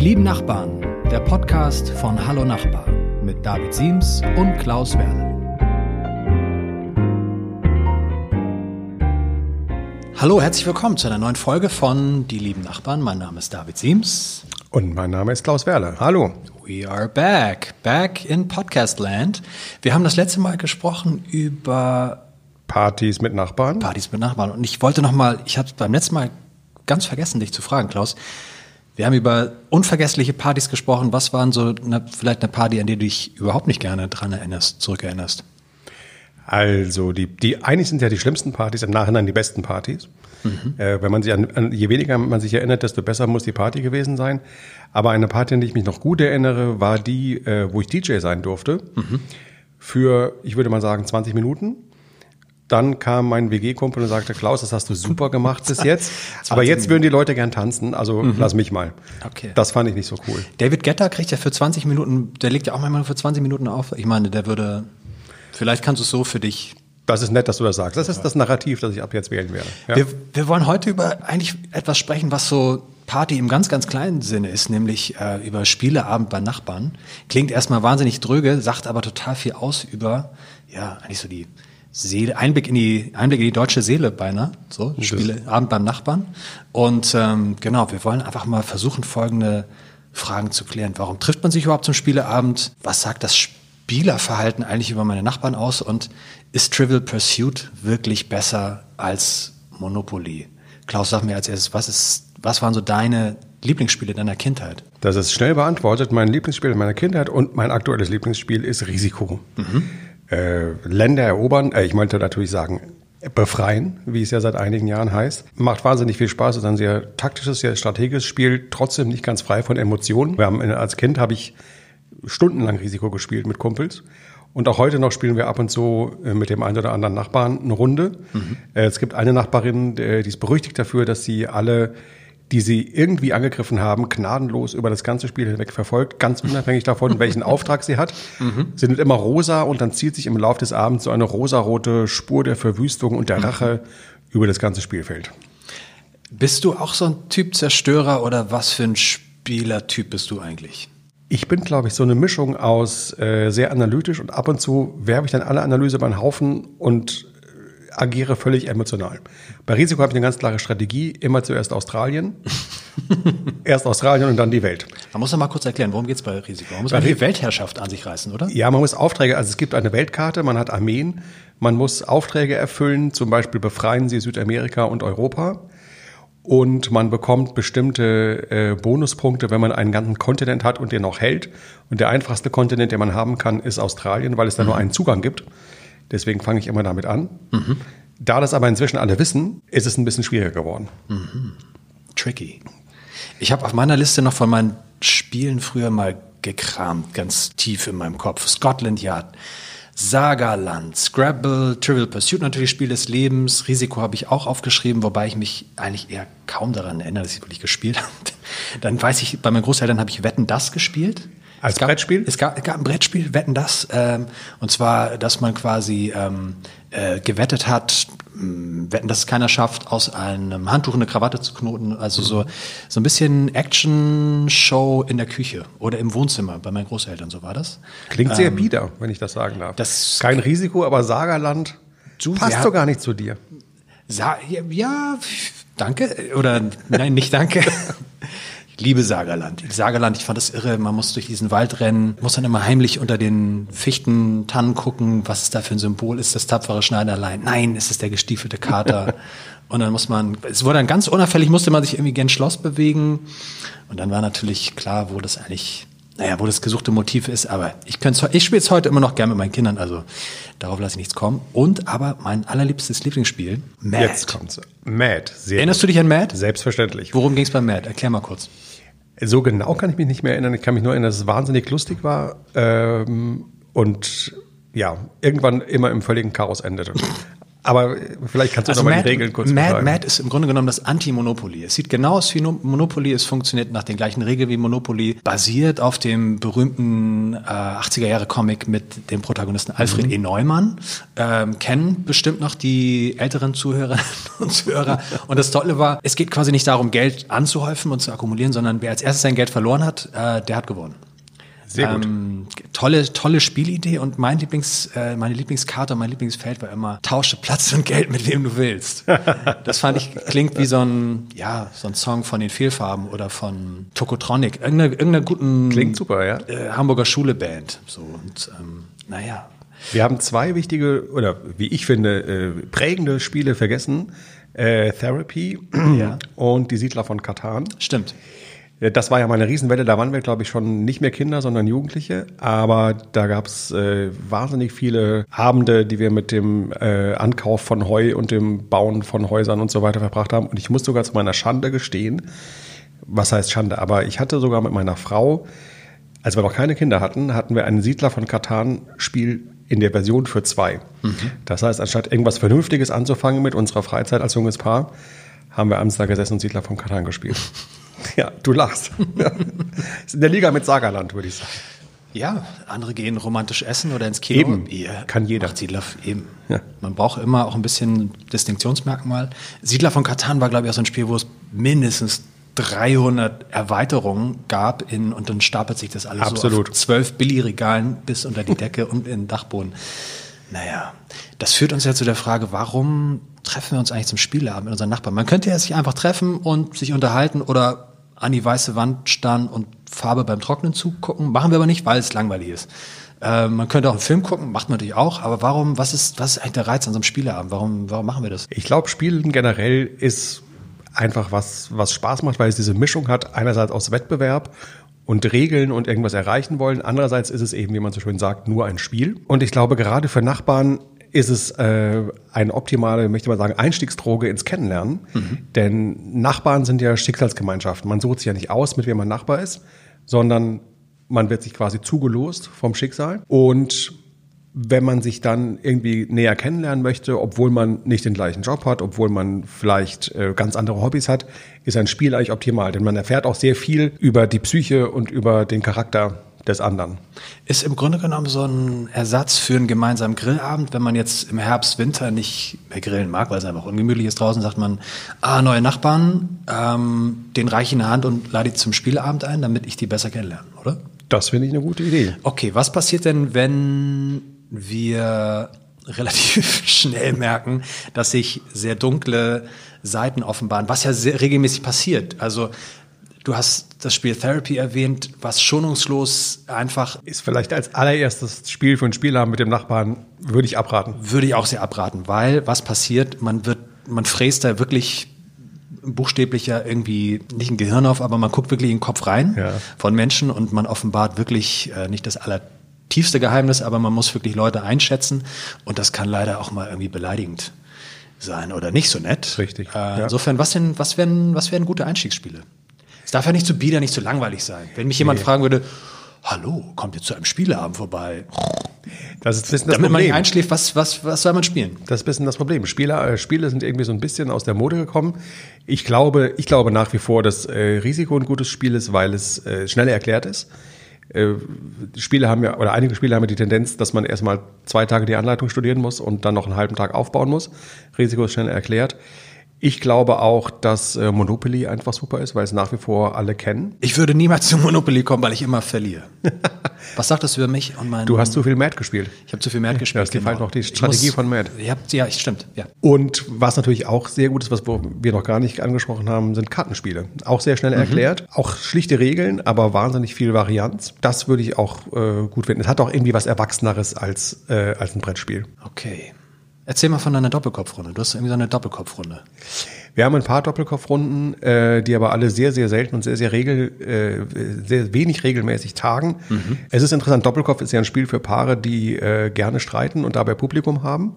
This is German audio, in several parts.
Die lieben Nachbarn, der Podcast von Hallo Nachbar mit David Siems und Klaus Werle. Hallo, herzlich willkommen zu einer neuen Folge von Die lieben Nachbarn. Mein Name ist David Siems. Und mein Name ist Klaus Werle. Hallo. We are back, back in Podcast Land. Wir haben das letzte Mal gesprochen über Partys mit Nachbarn. Partys mit Nachbarn. Und ich wollte noch mal, ich habe beim letzten Mal ganz vergessen, dich zu fragen, Klaus. Wir haben über unvergessliche Partys gesprochen. Was waren so eine, vielleicht eine Party, an die du dich überhaupt nicht gerne dran erinnerst, zurückerinnerst? Also die, die eigentlich sind ja die schlimmsten Partys im Nachhinein die besten Partys. Mhm. Äh, wenn man sich an, an, je weniger man sich erinnert, desto besser muss die Party gewesen sein. Aber eine Party, an die ich mich noch gut erinnere, war die, äh, wo ich DJ sein durfte. Mhm. Für, ich würde mal sagen, 20 Minuten. Dann kam mein WG-Kumpel und sagte, Klaus, das hast du super gemacht bis jetzt. Aber jetzt würden die Leute gern tanzen, also mhm. lass mich mal. Okay. Das fand ich nicht so cool. David Getter kriegt ja für 20 Minuten, der legt ja auch manchmal für 20 Minuten auf. Ich meine, der würde, vielleicht kannst du es so für dich das ist nett, dass du das sagst. Das ist das Narrativ, das ich ab jetzt wählen werde. Ja. Wir, wir, wollen heute über eigentlich etwas sprechen, was so Party im ganz, ganz kleinen Sinne ist, nämlich äh, über Spieleabend bei Nachbarn. Klingt erstmal wahnsinnig dröge, sagt aber total viel aus über, ja, eigentlich so die Seele, Einblick in die, Einblick in die deutsche Seele beinahe, so, Spiele, Abend beim Nachbarn. Und ähm, genau, wir wollen einfach mal versuchen, folgende Fragen zu klären. Warum trifft man sich überhaupt zum Spieleabend? Was sagt das Spielerverhalten eigentlich über meine Nachbarn aus? Und ist Trivial Pursuit wirklich besser als Monopoly? Klaus, sag mir als erstes, was ist, was waren so deine Lieblingsspiele deiner Kindheit? Das ist schnell beantwortet. Mein Lieblingsspiel meiner Kindheit und mein aktuelles Lieblingsspiel ist Risiko. Mhm äh, Länder erobern, äh, ich wollte natürlich sagen, befreien, wie es ja seit einigen Jahren heißt. Macht wahnsinnig viel Spaß, ist ein sehr taktisches, sehr strategisches Spiel, trotzdem nicht ganz frei von Emotionen. Wir haben, als Kind habe ich stundenlang Risiko gespielt mit Kumpels. Und auch heute noch spielen wir ab und zu äh, mit dem einen oder anderen Nachbarn eine Runde. Mhm. Äh, es gibt eine Nachbarin, die ist berüchtigt dafür, dass sie alle die sie irgendwie angegriffen haben, gnadenlos über das ganze Spiel hinweg verfolgt, ganz unabhängig davon, welchen Auftrag sie hat. Mhm. Sie sind immer rosa und dann zieht sich im Laufe des Abends so eine rosarote Spur der Verwüstung und der mhm. Rache mhm. über das ganze Spielfeld. Bist du auch so ein Typ Zerstörer oder was für ein Spielertyp bist du eigentlich? Ich bin, glaube ich, so eine Mischung aus äh, sehr analytisch und ab und zu werfe ich dann alle Analyse beim Haufen und agiere völlig emotional. Bei Risiko habe ich eine ganz klare Strategie. Immer zuerst Australien. Erst Australien und dann die Welt. Man muss noch mal kurz erklären, worum geht es bei Risiko? Man muss man die Weltherrschaft an sich reißen, oder? Ja, man muss Aufträge, also es gibt eine Weltkarte, man hat Armeen, man muss Aufträge erfüllen, zum Beispiel befreien sie Südamerika und Europa. Und man bekommt bestimmte äh, Bonuspunkte, wenn man einen ganzen Kontinent hat und den noch hält. Und der einfachste Kontinent, den man haben kann, ist Australien, weil es da mhm. nur einen Zugang gibt. Deswegen fange ich immer damit an. Mhm. Da das aber inzwischen alle wissen, ist es ein bisschen schwieriger geworden. Mhm. Tricky. Ich habe auf meiner Liste noch von meinen Spielen früher mal gekramt, ganz tief in meinem Kopf. Scotland Yard, Sagaland, Scrabble, Trivial Pursuit natürlich Spiel des Lebens, Risiko habe ich auch aufgeschrieben, wobei ich mich eigentlich eher kaum daran erinnere, dass ich wirklich gespielt habe. Dann weiß ich, bei meinen Großeltern habe ich Wetten das gespielt. Als es gab, Brettspiel? Es gab, es gab ein Brettspiel, Wetten das. Ähm, und zwar, dass man quasi ähm, äh, gewettet hat, mh, wetten, dass es keiner schafft, aus einem Handtuch eine Krawatte zu knoten. Also so, so ein bisschen Action-Show in der Küche oder im Wohnzimmer bei meinen Großeltern, so war das. Klingt sehr ähm, bieder, wenn ich das sagen darf. Das Kein Risiko, aber Sagerland du, passt ja, so gar nicht zu dir. Sa ja, ja, danke. Oder nein, nicht danke. liebe Sagerland. Sagerland, ich fand das irre. Man muss durch diesen Wald rennen, muss dann immer heimlich unter den Fichten, Tannen gucken, was ist da für ein Symbol? Ist das tapfere Schneiderlein? Nein, ist es der gestiefelte Kater? Und dann muss man, es wurde dann ganz unauffällig, musste man sich irgendwie gen Schloss bewegen. Und dann war natürlich klar, wo das eigentlich, naja, wo das gesuchte Motiv ist. Aber ich könnte ich spiele es heute immer noch gern mit meinen Kindern, also darauf lasse ich nichts kommen. Und aber mein allerliebstes Lieblingsspiel, Mad. Jetzt kommt's. Mad. Sehr Erinnerst gut. du dich an Mad? Selbstverständlich. Worum ging es bei Mad? Erklär mal kurz. So genau kann ich mich nicht mehr erinnern. Ich kann mich nur erinnern, dass es wahnsinnig lustig war ähm, und ja, irgendwann immer im völligen Chaos endete. Aber vielleicht kannst du Also noch mal Mad, die Regeln kurz Mad, beschreiben. Mad ist im Grunde genommen das Anti-Monopoly. Es sieht genau aus wie No- Monopoly, es funktioniert nach den gleichen Regeln wie Monopoly, basiert auf dem berühmten äh, 80er-Jahre-Comic mit dem Protagonisten Alfred Mhm. E. Neumann. Ähm, kennen bestimmt noch die älteren Zuhörerinnen und Zuhörer. Und das Tolle war, es geht quasi nicht darum, Geld anzuhäufen und zu akkumulieren, sondern wer als erstes sein Geld verloren hat, äh, der hat gewonnen. Sehr gut. Ähm, tolle, tolle Spielidee und mein Lieblings, äh, meine Lieblingskarte und mein Lieblingsfeld war immer, tausche Platz und Geld mit wem du willst. Das fand ich, klingt wie so ein, ja, so ein Song von den Vielfarben oder von Tokotronic, irgendeiner, irgendeiner guten Klingt super, ja. äh, Hamburger Schuleband. So, und ähm, naja. Wir haben zwei wichtige oder wie ich finde äh, prägende Spiele vergessen. Äh, Therapy Ja. und die Siedler von Katan. Stimmt. Äh, Das war ja mal eine Riesenwelle, da waren wir, glaube ich, schon nicht mehr Kinder, sondern Jugendliche. Aber da gab es äh, wahnsinnig viele Abende, die wir mit dem äh, Ankauf von Heu und dem Bauen von Häusern und so weiter verbracht haben. Und ich muss sogar zu meiner Schande gestehen, was heißt Schande, aber ich hatte sogar mit meiner Frau, als wir noch keine Kinder hatten, hatten wir ein Siedler von Katan-Spiel in der Version für zwei. Das heißt, anstatt irgendwas Vernünftiges anzufangen mit unserer Freizeit als junges Paar, haben wir abends da gesessen und Siedler von Katan gespielt. Ja, du lachst. Ja. Ist in der Liga mit Sagerland, würde ich sagen. Ja, andere gehen romantisch essen oder ins Kino. Eben. Ihr Kann jeder. macht Siedler eben. Ja. Man braucht immer auch ein bisschen Distinktionsmerkmal. Siedler von Katan war, glaube ich, auch so ein Spiel, wo es mindestens 300 Erweiterungen gab in, und dann stapelt sich das alles so Absolut. auf zwölf Billigregalen bis unter die Decke und in den Dachboden. Naja, das führt uns ja zu der Frage, warum treffen wir uns eigentlich zum Spieleabend mit unseren Nachbarn? Man könnte ja sich einfach treffen und sich unterhalten oder an die weiße Wand starren und Farbe beim Trocknen zugucken. Machen wir aber nicht, weil es langweilig ist. Äh, man könnte auch einen Film gucken, macht man natürlich auch, aber warum, was ist, was ist eigentlich der Reiz an so einem Spieleabend? Warum, warum machen wir das? Ich glaube, Spielen generell ist einfach was, was Spaß macht, weil es diese Mischung hat, einerseits aus Wettbewerb und Regeln und irgendwas erreichen wollen. Andererseits ist es eben, wie man so schön sagt, nur ein Spiel. Und ich glaube, gerade für Nachbarn ist es äh, eine optimale, möchte man sagen, Einstiegsdroge ins Kennenlernen. Denn Nachbarn sind ja Schicksalsgemeinschaften. Man sucht sich ja nicht aus, mit wem man Nachbar ist, sondern man wird sich quasi zugelost vom Schicksal. Und wenn man sich dann irgendwie näher kennenlernen möchte, obwohl man nicht den gleichen Job hat, obwohl man vielleicht äh, ganz andere Hobbys hat, ist ein Spiel eigentlich optimal. Denn man erfährt auch sehr viel über die Psyche und über den Charakter des anderen. Ist im Grunde genommen so ein Ersatz für einen gemeinsamen Grillabend, wenn man jetzt im Herbst, Winter nicht mehr grillen mag, weil es einfach ungemütlich ist draußen, sagt man, ah, neue Nachbarn, ähm, den reiche ich in der Hand und lade die zum Spieleabend ein, damit ich die besser kennenlerne, oder? Das finde ich eine gute Idee. Okay, was passiert denn, wenn wir relativ schnell merken, dass sich sehr dunkle Seiten offenbaren, was ja sehr regelmäßig passiert. Also du hast das Spiel Therapy erwähnt, was schonungslos einfach Ist vielleicht als allererstes Spiel für ein Spielabend mit dem Nachbarn, würde ich abraten. würde ich auch sehr abraten, weil was passiert, man wird, man fräst da wirklich buchstäblich ja irgendwie nicht ein Gehirn auf, aber man guckt wirklich in den Kopf rein Ja. von Menschen und man offenbart wirklich äh, nicht das allertiefste Geheimnis, aber man muss wirklich Leute einschätzen und das kann leider auch mal irgendwie beleidigend sein oder nicht so nett. Richtig, Äh, ja. Insofern, was denn, was wären, was wären gute Einstiegsspiele? Es darf ja nicht zu bieder, nicht zu langweilig sein. Wenn mich jemand fragen würde, Hallo, kommt ihr zu einem Spieleabend vorbei? Das ist ein bisschen das Damit man nicht Problem. einschläft, was, was, was soll man spielen? Das ist ein bisschen das Problem. Spiele, äh, Spiele sind irgendwie so ein bisschen aus der Mode gekommen. Ich glaube, ich glaube nach wie vor, dass äh, Risiko ein gutes Spiel ist, weil es äh, schneller erklärt ist. Äh, Spiele haben ja, oder einige Spiele haben ja die Tendenz, dass man erstmal zwei Tage die Anleitung studieren muss und dann noch einen halben Tag aufbauen muss. Risiko ist schneller erklärt. Ich glaube auch, dass äh, Monopoly einfach super ist, weil es nach wie vor alle kennen. Ich würde niemals zu Monopoly kommen, weil ich immer verliere. Was sagt das über mich und meinen? Du hast zu viel Mad gespielt. Ich habe zu viel Mad gespielt. es gibt halt noch die Strategie von Mad. Hab, ja, stimmt. Ja. Und was natürlich auch sehr gut ist, was wir noch gar nicht angesprochen haben, sind Kartenspiele. Auch sehr schnell erklärt, auch schlichte Regeln, aber wahnsinnig viel Varianz. Das würde ich auch äh, gut finden. Es hat auch irgendwie was Erwachseneres als, äh, als ein Brettspiel. Okay. Erzähl mal von deiner Doppelkopfrunde. Du hast irgendwie so eine Doppelkopfrunde. Wir haben ein paar Doppelkopfrunden, äh, die aber alle sehr, sehr selten und sehr, sehr regel, äh, sehr wenig regelmäßig tagen. Es ist interessant, Doppelkopf ist ja ein Spiel für Paare, die äh, gerne streiten und dabei Publikum haben.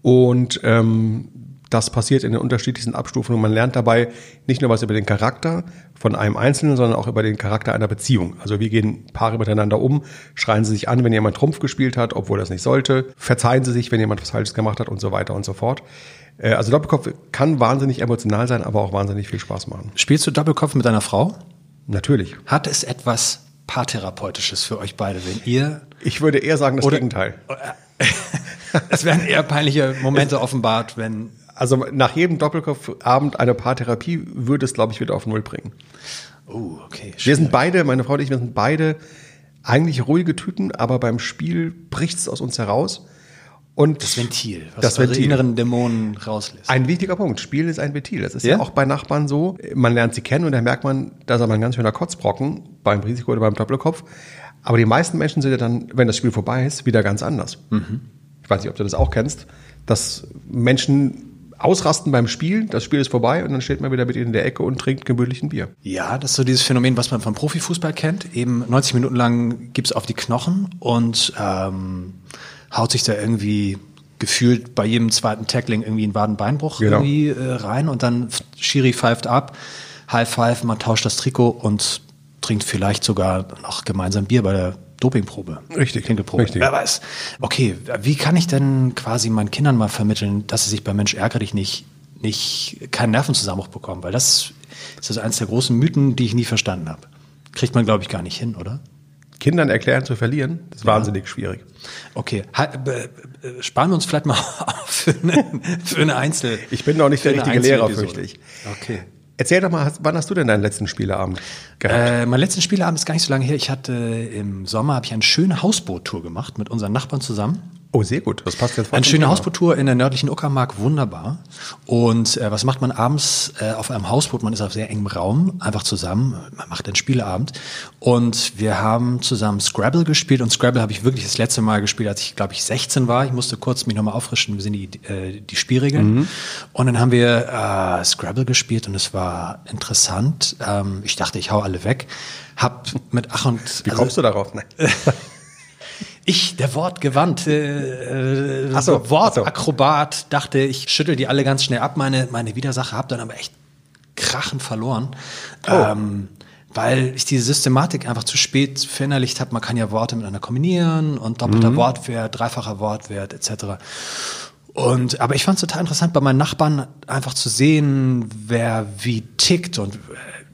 Und ähm, Das passiert in den unterschiedlichsten Abstufungen und man lernt dabei nicht nur was über den Charakter von einem Einzelnen, sondern auch über den Charakter einer Beziehung. Also wie gehen Paare miteinander um? Schreien sie sich an, wenn jemand Trumpf gespielt hat, obwohl das nicht sollte? Verzeihen sie sich, wenn jemand was Falsches gemacht hat und so weiter und so fort. Äh, also Doppelkopf kann wahnsinnig emotional sein, aber auch wahnsinnig viel Spaß machen. Spielst du Doppelkopf mit deiner Frau? Natürlich. Hat es etwas Paartherapeutisches für euch beide, wenn ihr. Ich würde eher sagen, das Gegenteil. Es werden eher peinliche Momente offenbart, wenn. Also nach jedem Doppelkopfabend eine Paartherapie würde es, glaube ich, wieder auf Null bringen. Oh, okay. Wir sind beide, meine Frau und ich, wir sind beide eigentlich ruhige Typen, aber beim Spiel bricht es aus uns heraus. Und Das Ventil, was Das Ventil. inneren Dämonen rauslässt. Ein wichtiger Punkt. Spiel ist ein Ventil. Das ist ja? Ja? auch bei Nachbarn so. Man lernt sie kennen und dann merkt man, da ist aber ein ganz schöner Kotzbrocken beim Risiko oder beim Doppelkopf. Aber die meisten Menschen sind ja dann, wenn das Spiel vorbei ist, wieder ganz anders. Ich weiß nicht, ob du das auch kennst, dass Menschen ausrasten beim Spiel, das Spiel ist vorbei und dann steht man wieder mit ihnen in der Ecke und trinkt gemütlich ein Bier. Ja, das ist so dieses Phänomen, was man vom Profifußball kennt. Eben 90 Minuten lang gibt's auf die Knochen und ähm, haut sich da irgendwie gefühlt bei jedem zweiten Tackling irgendwie einen Wadenbeinbruch Genau. irgendwie äh, rein und dann Schiri pfeift ab, High Five, man tauscht das Trikot und trinkt vielleicht sogar noch gemeinsam Bier bei der Dopingprobe. Richtig, Pinkelprobe. richtig. Wer weiß. Okay, wie kann ich denn quasi meinen Kindern mal vermitteln, dass sie sich bei Mensch ärger dich nicht, nicht keinen Nervenzusammenbruch bekommen? Weil das ist also eines der großen Mythen, die ich nie verstanden habe. Kriegt man, glaube ich, gar nicht hin, oder? Kindern erklären zu verlieren, ist wahnsinnig schwierig. Okay, be, be, sparen wir uns vielleicht mal auf für eine, für eine Einzel. Ich bin noch nicht der richtige Lehrer, fürchte ich. Okay. Erzähl doch mal, wann hast du denn deinen letzten Spieleabend gehabt? Äh, mein letzten Spieleabend ist gar nicht so lange her. Ich hatte im Sommer habe ich eine schöne Hausboottour gemacht mit unseren Nachbarn zusammen. Oh, sehr gut. Das passt jetzt Eine schöne Thema. Hausboottour in der nördlichen Uckermark, wunderbar. Und äh, was macht man abends äh, auf einem Hausboot? Man ist auf sehr engem Raum, einfach zusammen. Man macht einen Spieleabend. Und wir haben zusammen Scrabble gespielt. Und Scrabble habe ich wirklich das letzte Mal gespielt, als ich, glaube ich, 16 war. Ich musste kurz mich nochmal auffrischen. Wir sind die, äh, die Spielregeln. Und dann haben wir äh, Scrabble gespielt und es war interessant. Ähm, ich dachte, ich hau alle weg. Hab mit Ach und Wie kommst du darauf? Nein. ich, der Wortgewandte, äh, so, Wortakrobat, dachte, ich schüttel die alle ganz schnell ab, meine, meine Widersacher, hab dann aber echt krachend verloren. Oh. Ähm, weil ich diese Systematik einfach zu spät verinnerlicht habe. Man kann ja Worte miteinander kombinieren und Mhm. doppelter Wortwert, dreifacher Wortwert etc. Und, aber ich fand es total interessant, bei meinen Nachbarn einfach zu sehen, wer wie tickt. Und äh,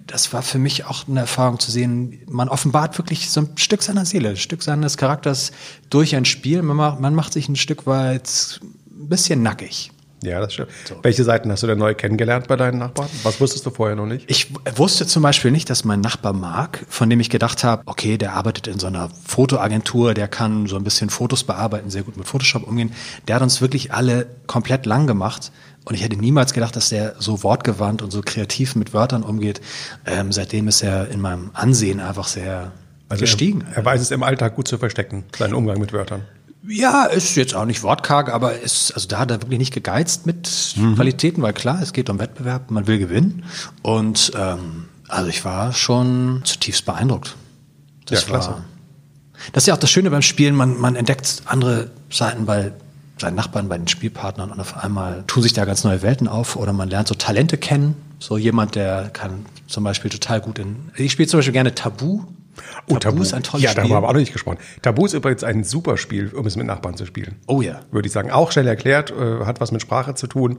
das war für mich auch eine Erfahrung zu sehen, man offenbart wirklich so ein Stück seiner Seele, ein Stück seines Charakters durch ein Spiel. Man macht, man macht sich ein Stück weit ein bisschen nackig. Ja, das stimmt. Welche Seiten hast du denn neu kennengelernt bei deinen Nachbarn? Was wusstest du vorher noch nicht? Ich wusste zum Beispiel nicht, dass mein Nachbar Marc, von dem ich gedacht habe, okay, der arbeitet in so einer Fotoagentur, der kann so ein bisschen Fotos bearbeiten, sehr gut mit Photoshop umgehen. Der hat uns wirklich alle komplett lang gemacht. Und ich hätte niemals gedacht, dass der so wortgewandt und so kreativ mit Wörtern umgeht. Ähm, seitdem ist er in meinem Ansehen einfach sehr gestiegen. Also Er, er weiß es im Alltag gut zu verstecken, seinen Umgang mit Wörtern. Ja, ist jetzt auch nicht wortkarg, aber ist, also da hat er wirklich nicht gegeizt mit Qualitäten, weil klar, es geht um Wettbewerb, man will gewinnen. Und ähm, also ich war schon zutiefst beeindruckt. Das Ja, klasse. War, das ist ja auch das Schöne beim Spielen, man, man entdeckt andere Seiten bei seinen Nachbarn, bei den Spielpartnern und auf einmal tun sich da ganz neue Welten auf oder man lernt so Talente kennen. So jemand, der kann zum Beispiel total gut in. Ich spiele zum Beispiel gerne Tabu. Oh, Tabu. ist ein tolles ja, Spiel. darüber haben wir auch noch nicht gesprochen. Tabu ist übrigens ein super Spiel, um es mit Nachbarn zu spielen. Oh ja. Würde ich sagen. Auch schnell erklärt, äh, hat was mit Sprache zu tun.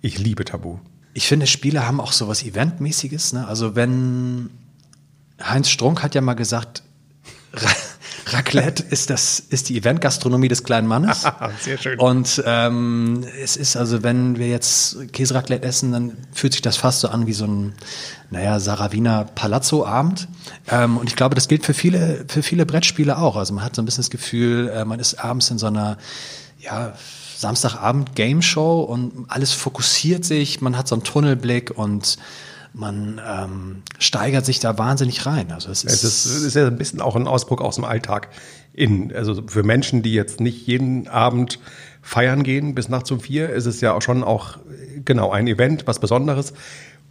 Ich liebe Tabu. Ich finde, Spiele haben auch so was Eventmäßiges. Ne? Also wenn Heinz Strunk hat ja mal gesagt, Raclette ist das ist die Eventgastronomie des kleinen Mannes. Sehr schön. Und ähm, es ist also, wenn wir jetzt Käseraclette essen, dann fühlt sich das fast so an wie so ein, naja, Saraviner Palazzo-Abend. Ähm, und ich glaube, das gilt für viele für viele Brettspiele auch. Also man hat so ein bisschen das Gefühl, äh, man ist abends in so einer ja, Samstagabend Game Show und alles fokussiert sich, man hat so einen Tunnelblick und man ähm, steigert sich da wahnsinnig rein. Also es ist, Es ist, es ist ja ein bisschen auch ein Ausdruck aus dem Alltag. In, also für Menschen, die jetzt nicht jeden Abend feiern gehen bis nachts um vier, ist es ja auch schon auch genau ein Event, was Besonderes.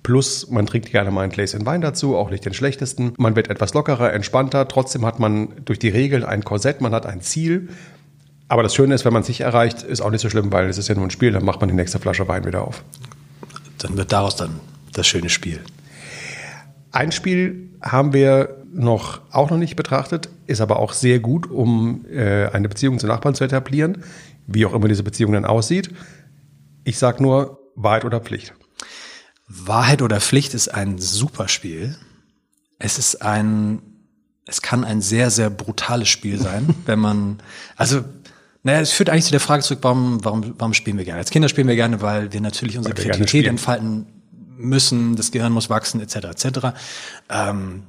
Plus, man trinkt gerne mal ein Gläschen Wein dazu, auch nicht den schlechtesten. Man wird etwas lockerer, entspannter. Trotzdem hat man durch die Regeln ein Korsett, man hat ein Ziel. Aber das Schöne ist, wenn man es nicht erreicht, ist auch nicht so schlimm, weil es ist ja nur ein Spiel, dann macht man die nächste Flasche Wein wieder auf. Dann wird daraus dann das schöne Spiel. Ein Spiel haben wir noch auch noch nicht betrachtet, ist aber auch sehr gut, um äh, eine Beziehung zu Nachbarn zu etablieren, wie auch immer diese Beziehung dann aussieht. Ich sag nur Wahrheit oder Pflicht. Wahrheit oder Pflicht ist ein super Spiel. Es ist ein, es kann ein sehr, sehr brutales Spiel sein, wenn man, also, naja, es führt eigentlich zu der Frage zurück, warum, warum, warum spielen wir gerne? Als Kinder spielen wir gerne, weil wir natürlich unsere Weil Kreativität entfalten müssen, das Gehirn muss wachsen, etc., etc. Ähm,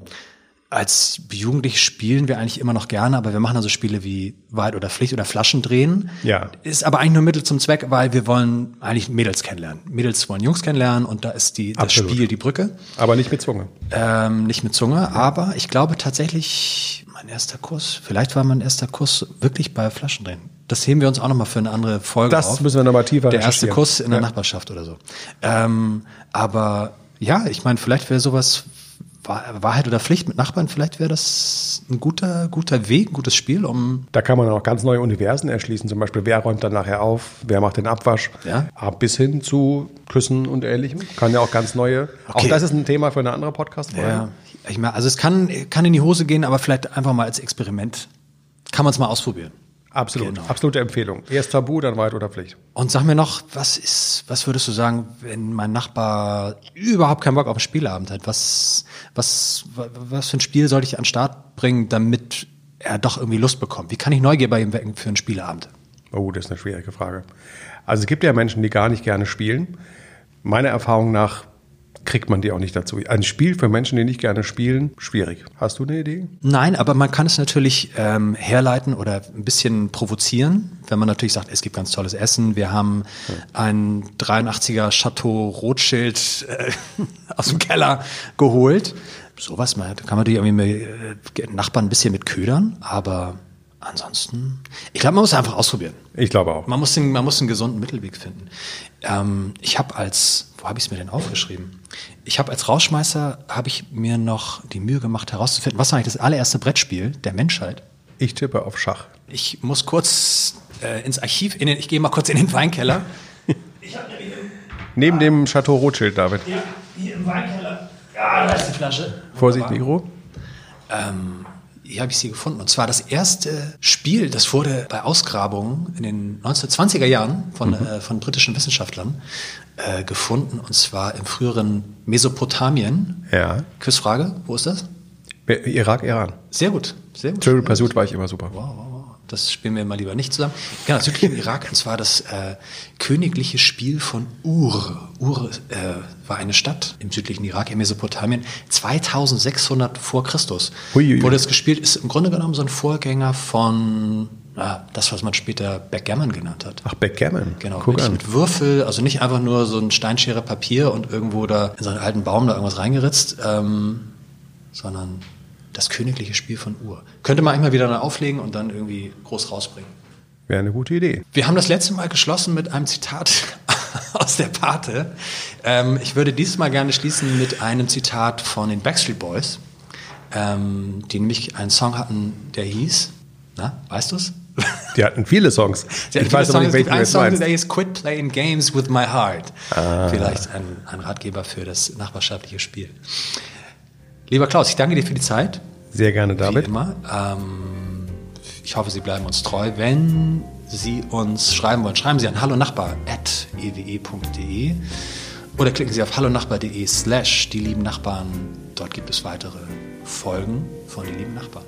als Jugendliche spielen wir eigentlich immer noch gerne, aber wir machen also Spiele wie Wahrheit oder Pflicht oder Flaschendrehen. Ja. Ist aber eigentlich nur Mittel zum Zweck, weil wir wollen eigentlich Mädels kennenlernen. Mädels wollen Jungs kennenlernen und da ist die, das Absolut. Spiel die Brücke. Aber nicht mit Zunge. Ähm, nicht mit Zunge, aber ich glaube tatsächlich, mein erster Kuss, vielleicht war mein erster Kuss wirklich bei Flaschendrehen. Das heben wir uns auch nochmal für eine andere Folge Das auf. müssen wir nochmal tiefer Der erste. Kuss in der Ja. Nachbarschaft oder so. Ähm, aber ja, ich meine, vielleicht wäre sowas Wahr- Wahrheit oder Pflicht mit Nachbarn, vielleicht wäre das ein guter, guter Weg, ein gutes Spiel, um Da kann man auch ganz neue Universen erschließen. Zum Beispiel, wer räumt dann nachher auf, wer macht den Abwasch. Ja. Ab Bis hin zu Küssen und Ähnlichem. Kann ja auch ganz neue. Auch Okay. das ist ein Thema für eine andere Podcast-Folge. Ja, ich meine, also es kann, kann in die Hose gehen, aber vielleicht einfach mal als Experiment kann man es mal ausprobieren. Absolut. Genau. Absolute Empfehlung. Erst Tabu, dann Wahrheit oder Pflicht. Und sag mir noch, was ist, was würdest du sagen, wenn mein Nachbar überhaupt keinen Bock auf einen Spieleabend hat? Was, was, wa- was für ein Spiel sollte ich an den Start bringen, damit er doch irgendwie Lust bekommt? Wie kann ich Neugier bei ihm wecken für einen Spieleabend? Oh, das ist eine schwierige Frage. Also es gibt ja Menschen, die gar nicht gerne spielen. Meiner Erfahrung nach kriegt man die auch nicht dazu. Ein Spiel für Menschen, die nicht gerne spielen, schwierig. Hast du eine Idee? Nein, aber man kann es natürlich ähm, herleiten oder ein bisschen provozieren, wenn man natürlich sagt, es gibt ganz tolles Essen. Wir haben ein 83er Chateau Rothschild äh, aus dem Keller geholt. Sowas mal, da kann man natürlich irgendwie mit, äh, Nachbarn ein bisschen mit ködern, aber ansonsten, ich glaube, man muss einfach ausprobieren. Ich glaube auch. Man muss den, man muss einen gesunden Mittelweg finden. Ähm, ich habe als, wo habe ich es mir denn aufgeschrieben? Ich habe als Rausschmeißer, habe ich mir noch die Mühe gemacht herauszufinden, was war eigentlich das allererste Brettspiel der Menschheit? Ich tippe auf Schach. Ich muss kurz äh, ins Archiv, in den, ich gehe mal kurz in den Weinkeller. ich habe nämlich im, Neben dem Chateau Rothschild, David. hier, hier im Weinkeller, ja, da ist die Flasche. Vorsicht, Wunderbar. Ähm, hier habe ich sie gefunden. Und zwar das erste Spiel, das wurde bei Ausgrabungen in den 1920er Jahren von, Mhm. äh, von britischen Wissenschaftlern äh, gefunden. Und zwar im früheren Mesopotamien. Ja. Quizfrage, wo ist das? Irak, Iran. Sehr gut, sehr gut. Triple Pursuit war ich immer super. Wow, wow, wow. Das spielen wir mal lieber nicht zusammen. Genau, südlich im Irak, und zwar das äh, königliche Spiel von Ur. Ur äh, war eine Stadt im südlichen Irak, in Mesopotamien, 2600 vor Christus. Huiuiui. Wurde es gespielt, ist im Grunde genommen so ein Vorgänger von ja, das, was man später Backgammon genannt hat. Ach, Backgammon. Genau, Guck mit, an. mit Würfel, also nicht einfach nur so ein Steinschere Papier und irgendwo da in so einen alten Baum da irgendwas reingeritzt, ähm, sondern das königliche Spiel von Ur. Könnte man einmal wieder dann auflegen und dann irgendwie groß rausbringen. Wäre eine gute Idee. Wir haben das letzte Mal geschlossen mit einem Zitat aus der Pate. Ähm, ich würde dieses Mal gerne schließen mit einem Zitat von den Backstreet Boys, ähm, die nämlich einen Song hatten, der hieß, na, weißt du's? Die hatten viele Songs. Der ich weiß aber nicht, es welchen du Song, der hieß Quit Playing Games with My Heart. Vielleicht ein, ein Ratgeber für das nachbarschaftliche Spiel. Lieber Klaus, ich danke dir für die Zeit. Sehr gerne, Wie David. immer. Ähm, ich hoffe, Sie bleiben uns treu. Wenn Sie uns schreiben wollen, schreiben Sie an hallonachbar.ewe.de oder klicken Sie auf hallonachbar.de slash die lieben Nachbarn. Dort gibt es weitere Folgen von die lieben Nachbarn.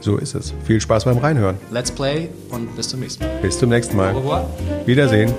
So ist es. Viel Spaß beim Reinhören. Let's play und bis zum nächsten Mal. Bis zum nächsten Au Mal. revoir. Wiedersehen.